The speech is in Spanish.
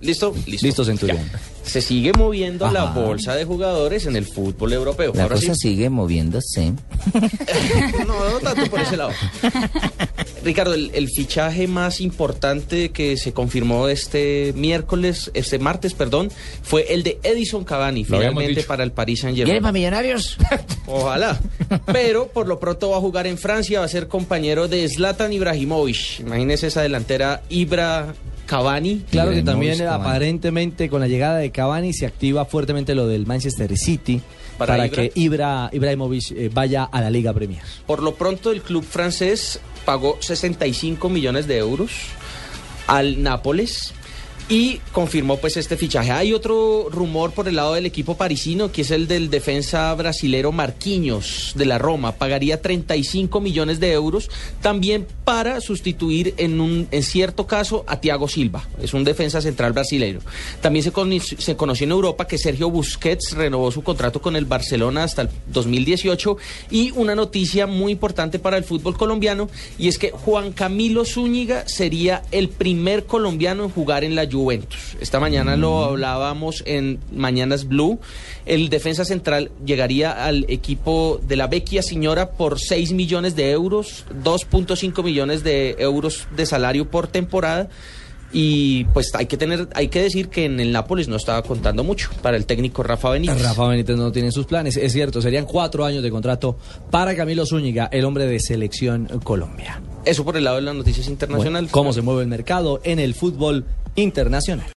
¿Listo? Listo, Centurión. Ya. Se sigue moviendo la bolsa de jugadores en el fútbol europeo. La Ahora cosa sí. sigue moviéndose. No, no tanto por ese lado. Ricardo, el, el fichaje más importante que se confirmó este miércoles, este martes, perdón, fue el de Edison Cavani, Lo finalmente para el Paris Saint ¿Quieren para Germain. millonarios? Ojalá. Pero por lo pronto va a jugar en Francia, va a ser compañero de Zlatan Ibrahimovic. Imagínese esa delantera Ibra Cavani. Claro que también Cavani. aparentemente con la llegada de Cavani se activa fuertemente lo del Manchester City Para para, Ibra. que Ibra, Ibrahimovic eh, vaya a la Liga Premier. Por lo pronto, el club francés pagó 65 millones de euros al Nápoles y confirmó pues este fichaje. Hay otro rumor por el lado del equipo parisino que es el del defensa brasilero Marquinhos de la Roma. Pagaría 35 millones de euros también para sustituir en un en cierto caso a Thiago Silva. Es un defensa central brasileño. También se, cono- se conoció en Europa que Sergio Busquets renovó su contrato con el Barcelona hasta el 2018 y una noticia muy importante para el fútbol colombiano y es que Juan Camilo Zúñiga sería el primer colombiano en jugar en la Juventus. Esta mañana lo hablábamos en Mañanas Blue. El defensa central llegaría al equipo de la Vecchia Señora por 6 millones de euros, 2.5 millones de euros de salario por temporada. Y pues hay que tener, hay que decir que en el Nápoles no estaba contando mucho para el técnico Rafa Benítez. Rafa Benítez no tiene sus planes, es cierto, serían cuatro años de contrato para Camilo Zúñiga, el hombre de selección Colombia. Eso por el lado de las noticias internacionales. ¿Cómo se mueve el mercado en el fútbol internacional?